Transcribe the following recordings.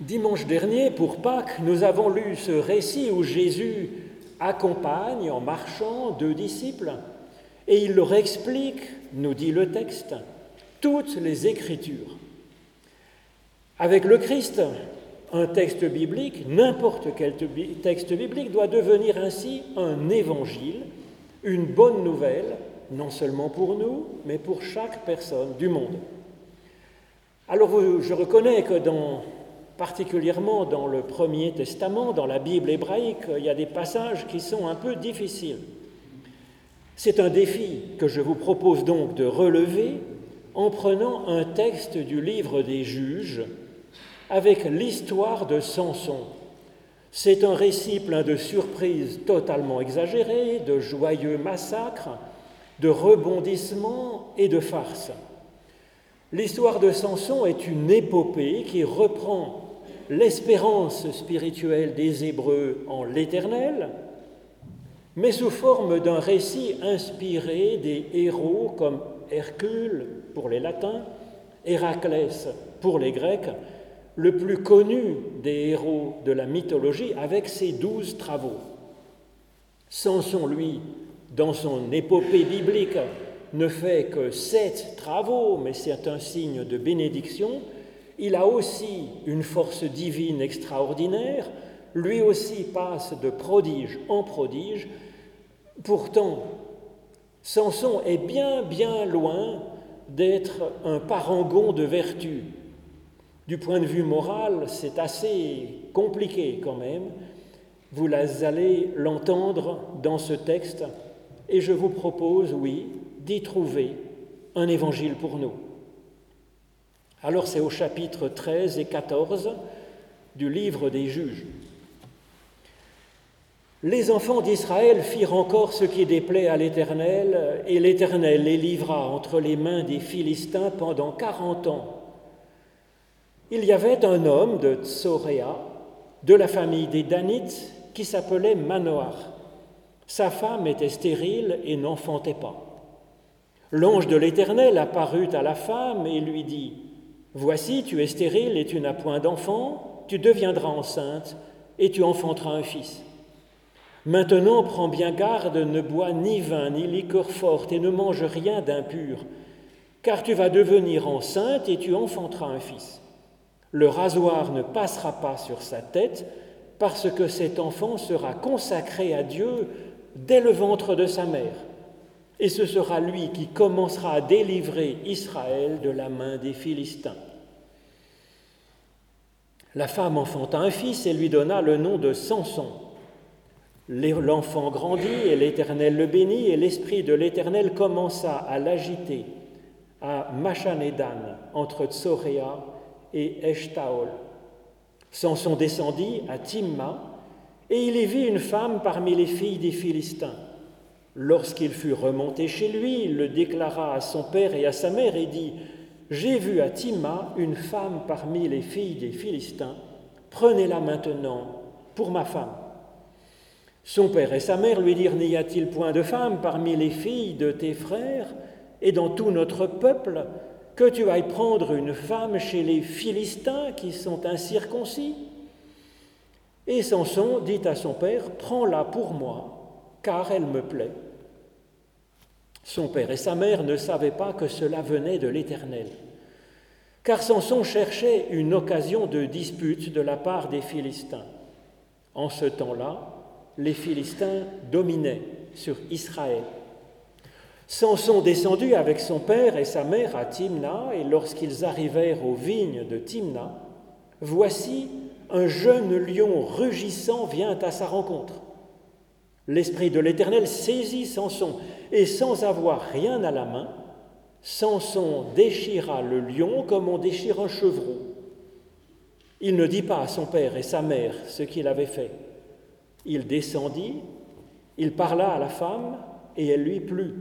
Dimanche dernier, pour Pâques, nous avons lu ce récit où Jésus accompagne en marchant deux disciples et il leur explique, nous dit le texte, toutes les Écritures. Avec le Christ, un texte biblique, n'importe quel texte biblique, doit devenir ainsi un évangile, une bonne nouvelle, non seulement pour nous, mais pour chaque personne du monde. Alors je reconnais que dans, particulièrement dans le Premier Testament, dans la Bible hébraïque, il y a des passages qui sont un peu difficiles. C'est un défi que je vous propose donc de relever en prenant un texte du livre des juges, avec l'histoire de Samson. C'est un récit plein de surprises totalement exagérées, de joyeux massacres, de rebondissements et de farces. L'histoire de Samson est une épopée qui reprend l'espérance spirituelle des Hébreux en l'Éternel, mais sous forme d'un récit inspiré des héros comme Hercule pour les latins, Héraclès pour les grecs, le plus connu des héros de la mythologie avec ses douze travaux. Samson, lui, dans son épopée biblique, ne fait que sept travaux, mais c'est un signe de bénédiction. Il a aussi une force divine extraordinaire, lui aussi passe de prodige en prodige. Pourtant, Samson est bien, bien loin d'être un parangon de vertu. Du point de vue moral, c'est assez compliqué quand même. Vous allez l'entendre dans ce texte et je vous propose, oui, d'y trouver un évangile pour nous. Alors c'est au chapitre 13 et 14 du livre des juges. Les enfants d'Israël firent encore ce qui déplaît à l'Éternel, et l'Éternel les livra entre les mains des Philistins pendant quarante ans. Il y avait un homme de Tsoréa, de la famille des Danites, qui s'appelait Manoar. Sa femme était stérile et n'enfantait pas. L'ange de l'Éternel apparut à la femme et lui dit, Voici, tu es stérile et tu n'as point d'enfant, tu deviendras enceinte et tu enfanteras un fils. Maintenant, prends bien garde, ne bois ni vin ni liqueur forte et ne mange rien d'impur, car tu vas devenir enceinte et tu enfanteras un fils. Le rasoir ne passera pas sur sa tête, parce que cet enfant sera consacré à Dieu dès le ventre de sa mère. Et ce sera lui qui commencera à délivrer Israël de la main des Philistins. La femme enfanta un fils et lui donna le nom de Samson. L'enfant grandit et l'Éternel le bénit et l'Esprit de l'Éternel commença à l'agiter à Machanedan entre Tsoréa et Eshtaol. Samson descendit à Timma, et il y vit une femme parmi les filles des Philistins. Lorsqu'il fut remonté chez lui, il le déclara à son père et à sa mère et dit J'ai vu à Timma une femme parmi les filles des Philistins, prenez-la maintenant pour ma femme. Son père et sa mère lui dirent N'y a-t-il point de femme parmi les filles de tes frères et dans tout notre peuple que tu ailles prendre une femme chez les Philistins qui sont incirconcis? Et Samson dit à son père, Prends-la pour moi, car elle me plaît. Son père et sa mère ne savaient pas que cela venait de l'Éternel, car Samson cherchait une occasion de dispute de la part des Philistins. En ce temps-là, les Philistins dominaient sur Israël. Samson descendit avec son père et sa mère à Timna, et lorsqu'ils arrivèrent aux vignes de Timna, voici un jeune lion rugissant vient à sa rencontre. L'Esprit de l'Éternel saisit Samson, et sans avoir rien à la main, Samson déchira le lion comme on déchire un chevreau. Il ne dit pas à son père et sa mère ce qu'il avait fait. Il descendit, il parla à la femme, et elle lui plut.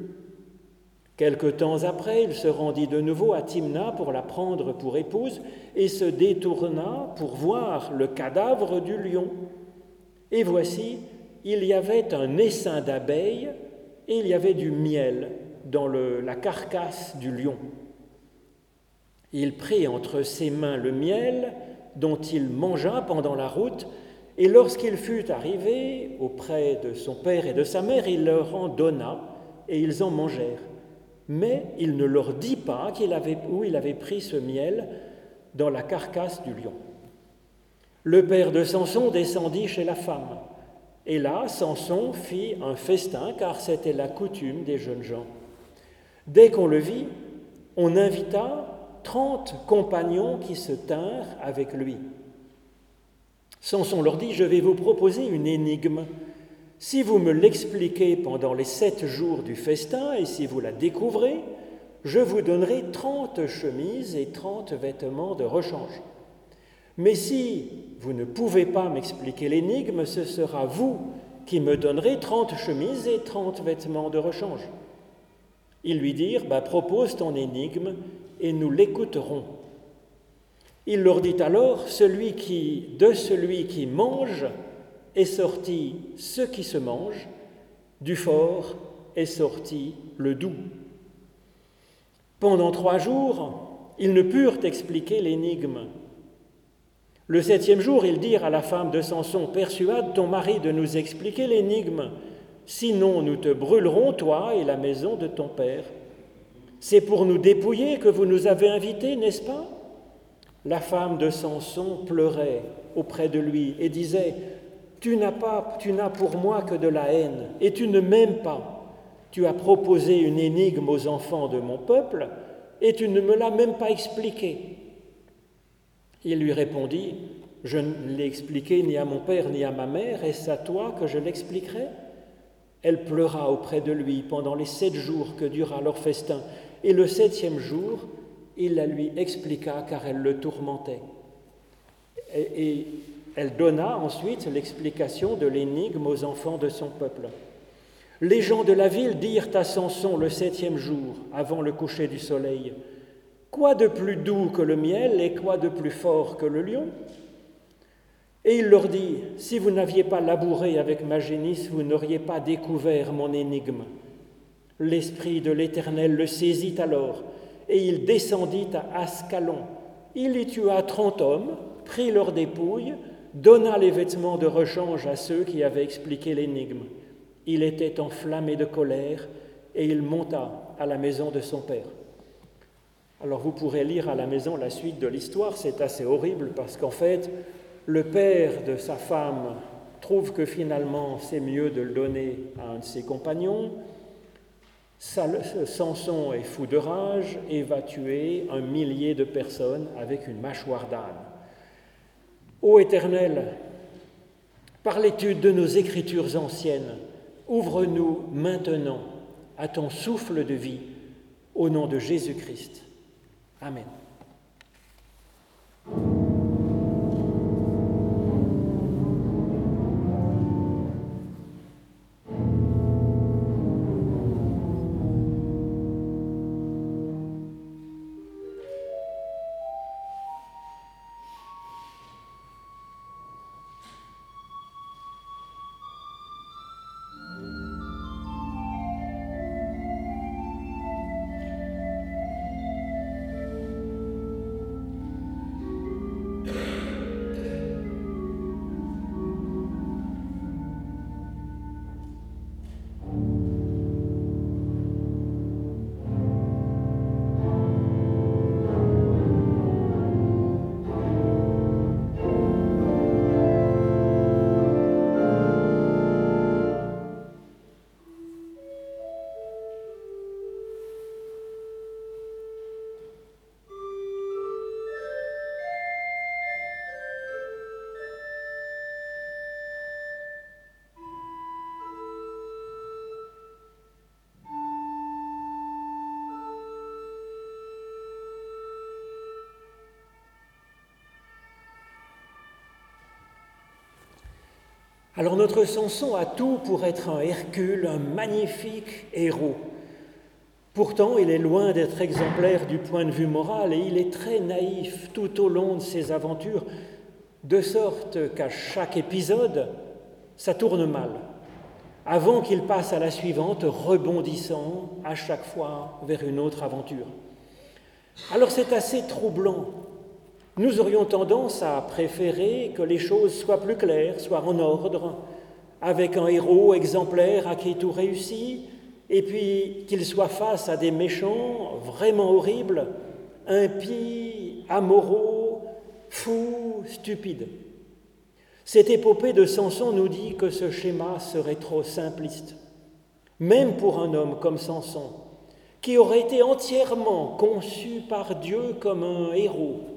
Quelque temps après, il se rendit de nouveau à Timna pour la prendre pour épouse et se détourna pour voir le cadavre du lion. Et voici, il y avait un essaim d'abeilles et il y avait du miel dans la carcasse du lion. Il prit entre ses mains le miel, dont il mangea pendant la route, et lorsqu'il fut arrivé auprès de son père et de sa mère, il leur en donna, et ils en mangèrent. Mais il ne leur dit pas qu'il où il avait pris ce miel dans la carcasse du lion. Le père de Samson descendit chez la femme, et là Samson fit un festin, car c'était la coutume des jeunes gens. Dès qu'on le vit, on invita trente compagnons qui se tinrent avec lui. Samson leur dit, je vais vous proposer une énigme. Si vous me l'expliquez pendant les sept jours du festin et si vous la découvrez, je vous donnerai trente chemises et trente vêtements de rechange. Mais si vous ne pouvez pas m'expliquer l'énigme, ce sera vous qui me donnerez trente chemises et trente vêtements de rechange. Ils lui dirent, bah, propose ton énigme et nous l'écouterons. Il leur dit alors, celui qui, de celui qui mange est sorti ce qui se mange, du fort est sorti le doux. Pendant trois jours, ils ne purent expliquer l'énigme. Le septième jour, ils dirent à la femme de Samson, Persuade ton mari de nous expliquer l'énigme, sinon nous te brûlerons, toi et la maison de ton père. C'est pour nous dépouiller que vous nous avez invités, n'est-ce pas? La femme de Samson pleurait auprès de lui et disait, Tu n'as pas, tu n'as pour moi que de la haine, et tu ne m'aimes pas. Tu as proposé une énigme aux enfants de mon peuple, et tu ne me l'as même pas expliquée. Il lui répondit, Je ne l'ai expliqué ni à mon père ni à ma mère, est-ce à toi que je l'expliquerai? Elle pleura auprès de lui pendant les sept jours que dura leur festin, et le septième jour, il la lui expliqua car elle le tourmentait. Et, elle donna ensuite l'explication de l'énigme aux enfants de son peuple. Les gens de la ville dirent à Samson le septième jour, avant le coucher du soleil, Quoi de plus doux que le miel et quoi de plus fort que le lion? Et il leur dit, Si vous n'aviez pas labouré avec ma génisse, vous n'auriez pas découvert mon énigme. L'Esprit de l'Éternel le saisit alors, et il descendit à Ascalon. Il y tua trente hommes, prit leurs dépouilles, donna les vêtements de rechange à ceux qui avaient expliqué l'énigme. Il était enflammé de colère, et il monta à la maison de son père. Alors vous pourrez lire à la maison la suite de l'histoire, c'est assez horrible parce qu'en fait, le père de sa femme trouve que finalement c'est mieux de le donner à un de ses compagnons, Samson est fou de rage et va tuer un millier de personnes avec une mâchoire d'âne. Ô Éternel, par l'étude de nos écritures anciennes, ouvre-nous maintenant à ton souffle de vie, au nom de Jésus-Christ. Amen. Alors notre Samson a tout pour être un Hercule, un magnifique héros. Pourtant, il est loin d'être exemplaire du point de vue moral et il est très naïf tout au long de ses aventures, de sorte qu'à chaque épisode, ça tourne mal, avant qu'il passe à la suivante, rebondissant à chaque fois vers une autre aventure. Alors c'est assez troublant nous aurions tendance à préférer que les choses soient plus claires, soient en ordre, avec un héros exemplaire à qui tout réussit, et puis qu'il soit face à des méchants vraiment horribles, impies, amoraux, fous, stupides. Cette épopée de Samson nous dit que ce schéma serait trop simpliste, même pour un homme comme Samson, qui aurait été entièrement conçu par Dieu comme un héros,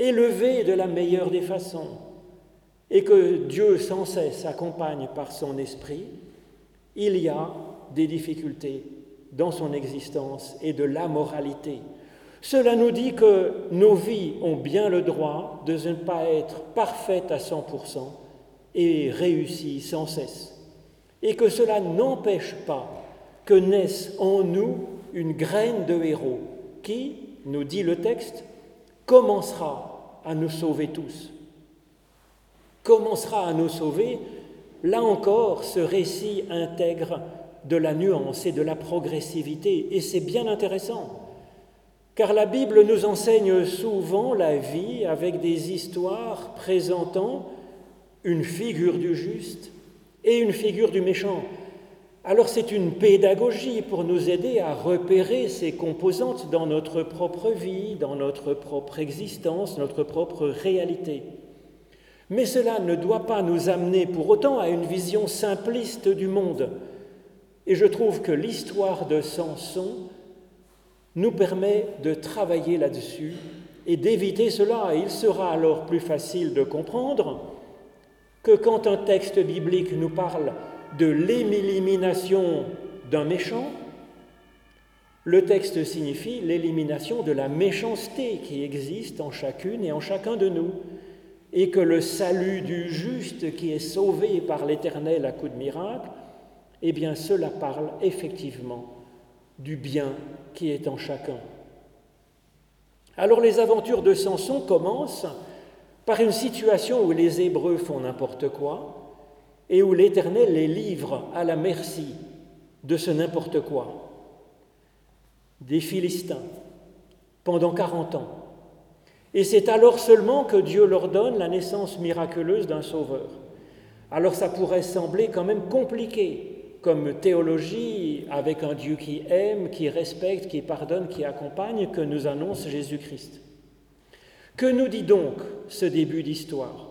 élevé de la meilleure des façons, et que Dieu sans cesse accompagne par son esprit, il y a des difficultés dans son existence et de l'amoralité. Cela nous dit que nos vies ont bien le droit de ne pas être parfaites à 100% et réussies sans cesse, et que cela n'empêche pas que naisse en nous une graine de héros qui, nous dit le texte, commencera à nous sauver tous. Commencera à nous sauver, là encore, ce récit intègre de la nuance et de la progressivité, et c'est bien intéressant, car la Bible nous enseigne souvent la vie avec des histoires présentant une figure du juste et une figure du méchant. Alors c'est une pédagogie pour nous aider à repérer ces composantes dans notre propre vie, dans notre propre existence, notre propre réalité. Mais cela ne doit pas nous amener pour autant à une vision simpliste du monde. Et je trouve que l'histoire de Samson nous permet de travailler là-dessus et d'éviter cela. il sera alors plus facile de comprendre que quand un texte biblique nous parle de l'élimination d'un méchant, le texte signifie l'élimination de la méchanceté qui existe en chacune et en chacun de nous, et que le salut du juste qui est sauvé par l'Éternel à coup de miracle, eh bien cela parle effectivement du bien qui est en chacun. Alors les aventures de Samson commencent par une situation où les Hébreux font n'importe quoi, et où l'Éternel les livre à la merci de ce n'importe quoi. Des Philistins, pendant 40 ans. Et c'est alors seulement que Dieu leur donne la naissance miraculeuse d'un sauveur. Alors ça pourrait sembler quand même compliqué comme théologie avec un Dieu qui aime, qui respecte, qui pardonne, qui accompagne, que nous annonce Jésus-Christ. Que nous dit donc ce début d'histoire?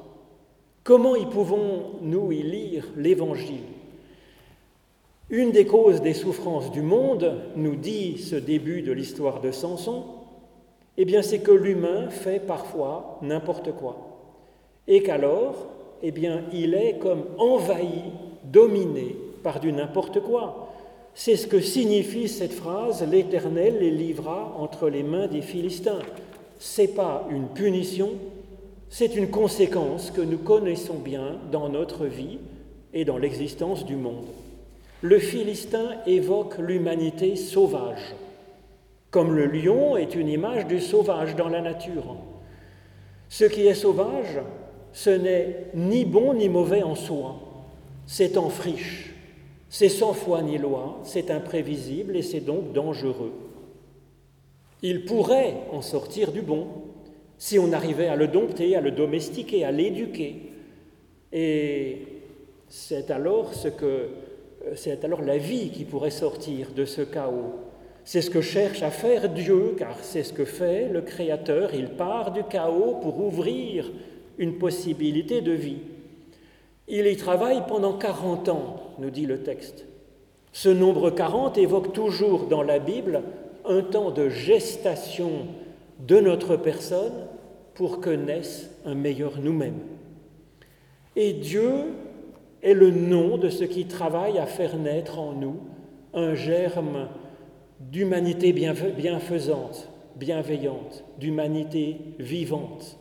Comment y pouvons-nous y lire l'Évangile? Une des causes des souffrances du monde, nous dit ce début de l'histoire de Samson, eh bien c'est que l'humain fait parfois n'importe quoi. Et qu'alors, eh bien il est comme envahi, dominé par du n'importe quoi. C'est ce que signifie cette phrase L'Éternel les livra entre les mains des Philistins. C'est pas une punition, c'est une conséquence que nous connaissons bien dans notre vie et dans l'existence du monde. Le Philistin évoque l'humanité sauvage, comme le lion est une image du sauvage dans la nature. Ce qui est sauvage, ce n'est ni bon ni mauvais en soi, c'est en friche, c'est sans foi ni loi, c'est imprévisible et c'est donc dangereux. Il pourrait en sortir du bon, si on arrivait à le dompter, à le domestiquer, à l'éduquer. Et c'est alors ce que c'est alors la vie qui pourrait sortir de ce chaos. C'est ce que cherche à faire Dieu, car c'est ce que fait le Créateur. Il part du chaos pour ouvrir une possibilité de vie. Il y travaille pendant 40 ans, nous dit le texte. Ce nombre 40 évoque toujours dans la Bible un temps de gestation de notre personne pour que naisse un meilleur nous-mêmes. Et Dieu est le nom de ce qui travaille à faire naître en nous un germe d'humanité bienfaisante, bienveillante, d'humanité vivante.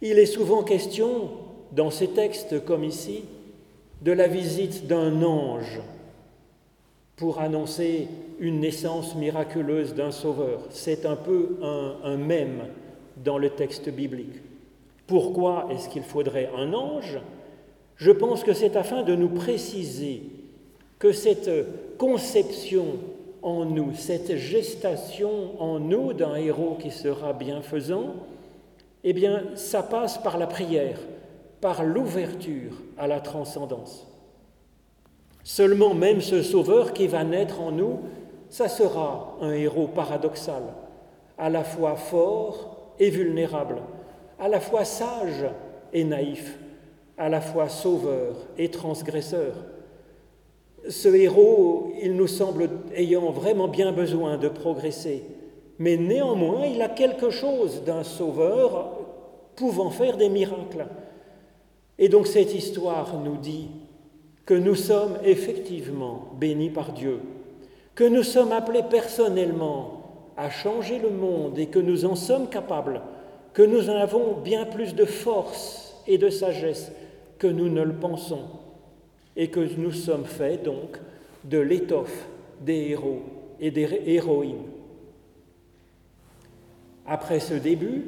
Il est souvent question, dans ces textes comme ici, de la visite d'un ange pour annoncer une naissance miraculeuse d'un sauveur. C'est un peu un, un même dans le texte biblique. Pourquoi est-ce qu'il faudrait un ange? Je pense que c'est afin de nous préciser que cette conception en nous, cette gestation en nous d'un héros qui sera bienfaisant, Eh bien, ça passe par la prière, par l'ouverture à la transcendance. Seulement même ce Sauveur qui va naître en nous, ça sera un héros paradoxal, à la fois fort et vulnérable, à la fois sage et naïf, à la fois sauveur et transgresseur. Ce héros, il nous semble ayant vraiment bien besoin de progresser, mais néanmoins, il a quelque chose d'un sauveur pouvant faire des miracles. Et donc cette histoire nous dit que nous sommes effectivement bénis par Dieu, que nous sommes appelés personnellement à changer le monde et que nous en sommes capables, que nous en avons bien plus de force et de sagesse que nous ne le pensons, et que nous sommes faits donc de l'étoffe des héros et des héroïnes. Après ce début,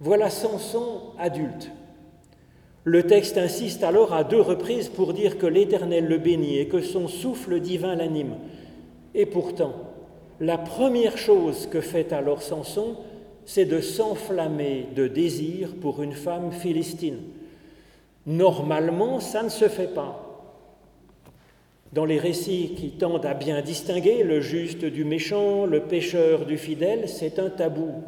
voilà Samson adulte. Le texte insiste alors à deux reprises pour dire que l'Éternel le bénit et que son souffle divin l'anime. Et pourtant, la première chose que fait alors Samson, c'est de s'enflammer de désir pour une femme philistine. Normalement, ça ne se fait pas. Dans les récits qui tendent à bien distinguer le juste du méchant, le pécheur du fidèle, c'est un tabou.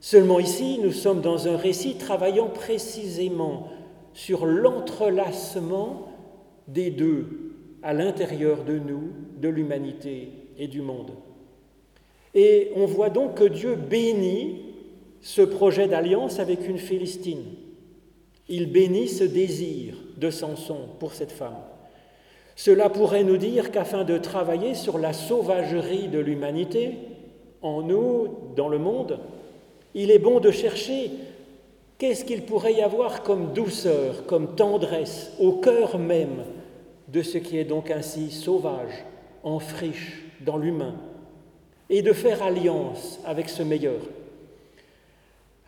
Seulement ici, nous sommes dans un récit travaillant précisément sur l'entrelacement des deux à l'intérieur de nous, de l'humanité et du monde. Et on voit donc que Dieu bénit ce projet d'alliance avec une Philistine. Il bénit ce désir de Samson pour cette femme. Cela pourrait nous dire qu'afin de travailler sur la sauvagerie de l'humanité, en nous, dans le monde, il est bon de chercher qu'est-ce qu'il pourrait y avoir comme douceur, comme tendresse au cœur même de ce qui est donc ainsi sauvage, en friche, dans l'humain, et de faire alliance avec ce meilleur.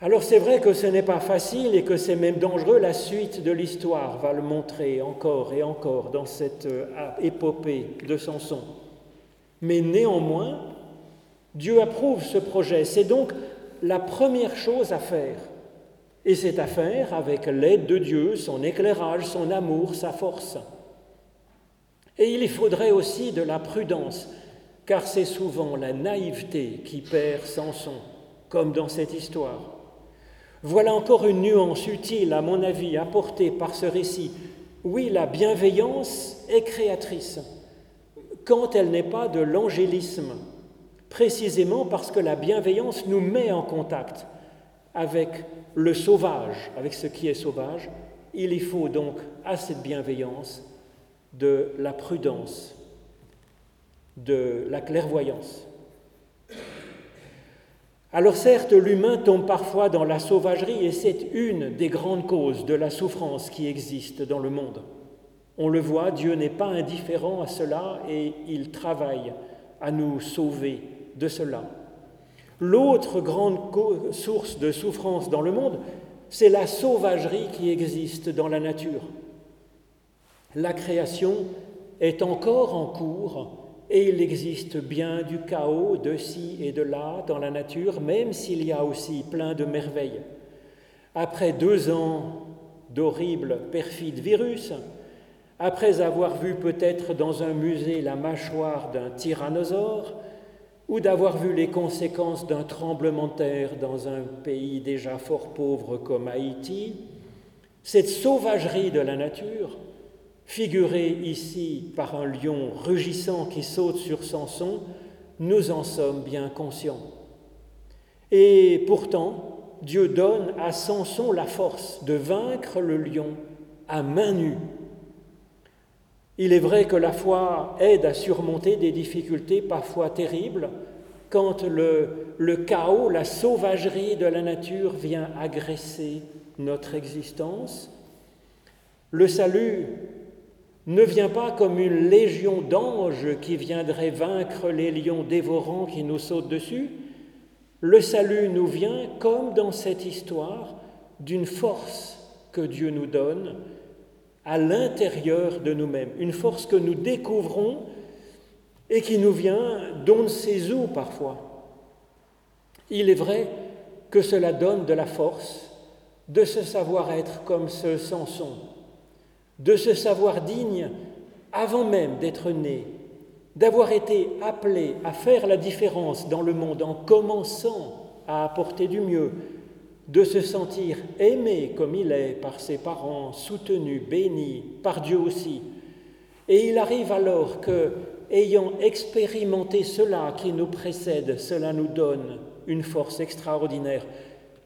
Alors c'est vrai que ce n'est pas facile et que c'est même dangereux, la suite de l'histoire va le montrer encore et encore dans cette euh, épopée de Samson. Mais néanmoins, Dieu approuve ce projet. C'est donc la première chose à faire. Et c'est à faire avec l'aide de Dieu, son éclairage, son amour, sa force. Et il y faudrait aussi de la prudence, car c'est souvent la naïveté qui perd Samson, comme dans cette histoire. Voilà encore une nuance utile, à mon avis, apportée par ce récit. Oui, la bienveillance est créatrice, quand elle n'est pas de l'angélisme, précisément parce que la bienveillance nous met en contact avec le sauvage, avec ce qui est sauvage. Il y faut donc à cette bienveillance de la prudence, de la clairvoyance. Alors certes, l'humain tombe parfois dans la sauvagerie et c'est une des grandes causes de la souffrance qui existe dans le monde. On le voit, Dieu n'est pas indifférent à cela et il travaille à nous sauver de cela. L'autre grande source de souffrance dans le monde, c'est la sauvagerie qui existe dans la nature. La création est encore en cours et il existe bien du chaos de ci et de là dans la nature, même s'il y a aussi plein de merveilles. Après deux ans d'horribles, perfides virus, après avoir vu peut-être dans un musée la mâchoire d'un tyrannosaure, ou d'avoir vu les conséquences d'un tremblement de terre dans un pays déjà fort pauvre comme Haïti, cette sauvagerie de la nature figuré ici par un lion rugissant qui saute sur Samson, nous en sommes bien conscients. Et pourtant, Dieu donne à Samson la force de vaincre le lion à main nue. Il est vrai que la foi aide à surmonter des difficultés parfois terribles quand le, le chaos, la sauvagerie de la nature vient agresser notre existence. Le salut ne vient pas comme une légion d'anges qui viendrait vaincre les lions dévorants qui nous sautent dessus. Le salut nous vient, comme dans cette histoire, d'une force que Dieu nous donne à l'intérieur de nous-mêmes, une force que nous découvrons et qui nous vient d'on ne sait où parfois. Il est vrai que cela donne de la force de se savoir être comme ce Samson, de se savoir digne avant même d'être né, d'avoir été appelé à faire la différence dans le monde en commençant à apporter du mieux, de se sentir aimé comme il est par ses parents, soutenu, béni par Dieu aussi. Et il arrive alors que, ayant expérimenté cela qui nous précède, cela nous donne une force extraordinaire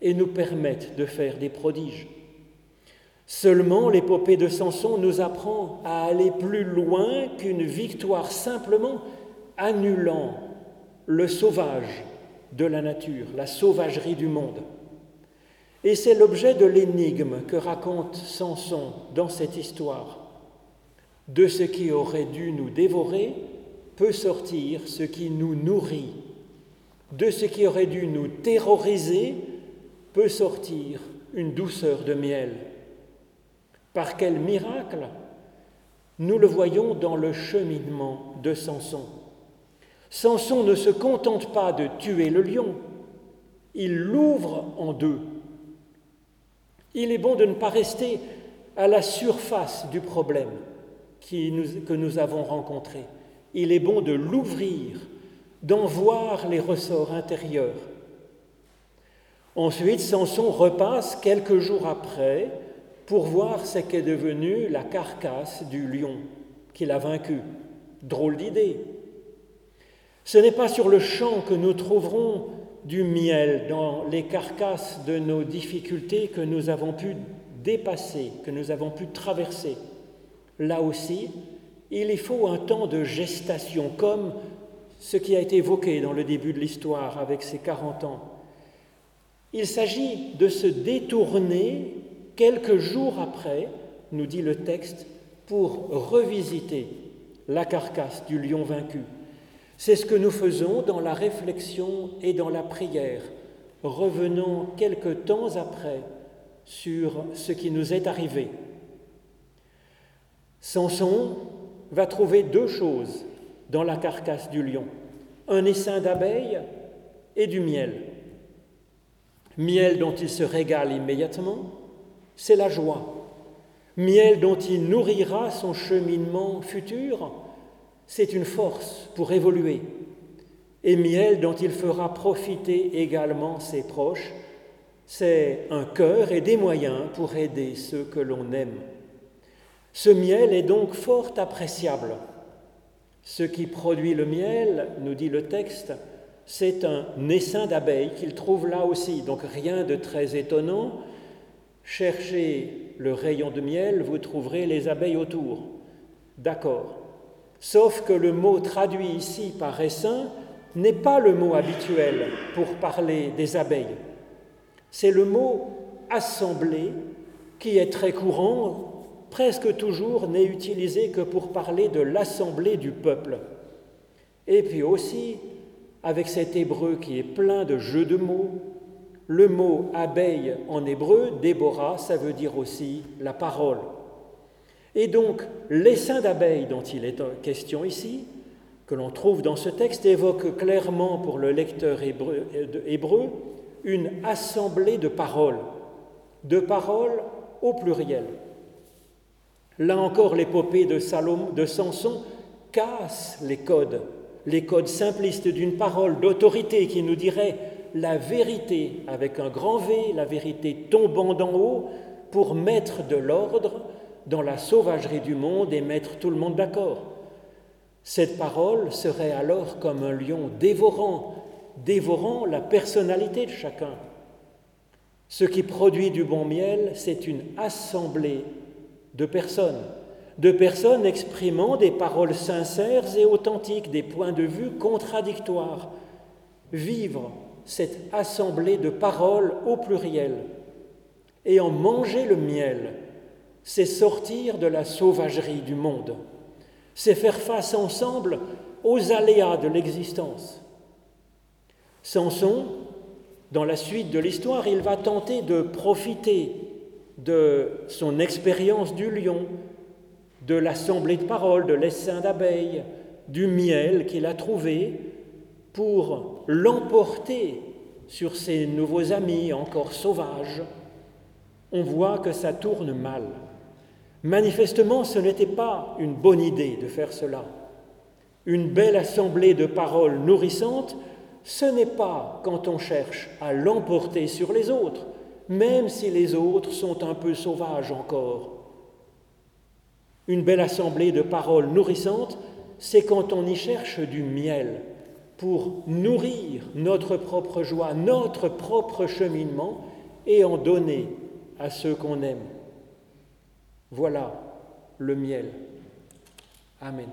et nous permette de faire des prodiges. Seulement, l'épopée de Samson nous apprend à aller plus loin qu'une victoire simplement annulant le sauvage de la nature, la sauvagerie du monde. Et c'est l'objet de l'énigme que raconte Samson dans cette histoire. De ce qui aurait dû nous dévorer peut sortir ce qui nous nourrit. De ce qui aurait dû nous terroriser peut sortir une douceur de miel. Par quel miracle Nous le voyons dans le cheminement de Samson. Samson ne se contente pas de tuer le lion, il l'ouvre en deux. Il est bon de ne pas rester à la surface du problème que nous avons rencontré. Il est bon de l'ouvrir, d'en voir les ressorts intérieurs. Ensuite, Samson repasse quelques jours après pour voir ce qu'est devenu la carcasse du lion qu'il a vaincu. Drôle d'idée. Ce n'est pas sur le champ que nous trouverons du miel dans les carcasses de nos difficultés que nous avons pu dépasser, que nous avons pu traverser. Là aussi, il y faut un temps de gestation, comme ce qui a été évoqué dans le début de l'histoire avec ses 40 ans. Il s'agit de se détourner quelques jours après, nous dit le texte, pour revisiter la carcasse du lion vaincu. C'est ce que nous faisons dans la réflexion et dans la prière, revenons quelque temps après sur ce qui nous est arrivé. Samson va trouver deux choses dans la carcasse du lion, un essaim d'abeilles et du miel. Miel dont il se régale immédiatement, c'est la joie. Miel dont il nourrira son cheminement futur, c'est une force pour évoluer. Et miel dont il fera profiter également ses proches, c'est un cœur et des moyens pour aider ceux que l'on aime. Ce miel est donc fort appréciable. Ce qui produit le miel, nous dit le texte, c'est un essaim d'abeilles qu'il trouve là aussi, donc rien de très étonnant. Cherchez le rayon de miel, vous trouverez les abeilles autour. D'accord. Sauf que le mot traduit ici par essaim n'est pas le mot habituel pour parler des abeilles. C'est le mot assemblée qui est très courant, presque toujours n'est utilisé que pour parler de l'assemblée du peuple. Et puis aussi, avec cet hébreu qui est plein de jeux de mots, le mot abeille en hébreu, Déborah, ça veut dire aussi la parole. Et donc, l'essaim d'abeilles dont il est question ici, que l'on trouve dans ce texte, évoque clairement pour le lecteur hébreu, une assemblée de paroles, de paroles au pluriel. Là encore, l'épopée de, de Samson casse les codes, les codes simplistes d'une parole d'autorité qui nous dirait la vérité avec un grand V, la vérité tombant d'en haut, pour mettre de l'ordre dans la sauvagerie du monde et mettre tout le monde d'accord. Cette parole serait alors comme un lion dévorant, dévorant la personnalité de chacun. Ce qui produit du bon miel, c'est une assemblée de personnes, de personnes exprimant des paroles sincères et authentiques, des points de vue contradictoires. Vivre cette assemblée de paroles au pluriel et en manger le miel, c'est sortir de la sauvagerie du monde, c'est faire face ensemble aux aléas de l'existence. Samson, dans la suite de l'histoire, il va tenter de profiter de son expérience du lion, de l'assemblée de paroles, de l'essaim d'abeilles, du miel qu'il a trouvé, pour l'emporter sur ses nouveaux amis encore sauvages, on voit que ça tourne mal. Manifestement, ce n'était pas une bonne idée de faire cela. Une belle assemblée de paroles nourrissantes, ce n'est pas quand on cherche à l'emporter sur les autres, même si les autres sont un peu sauvages encore. Une belle assemblée de paroles nourrissantes, c'est quand on y cherche du miel pour nourrir notre propre joie, notre propre cheminement et en donner à ceux qu'on aime. Voilà le miel. Amen.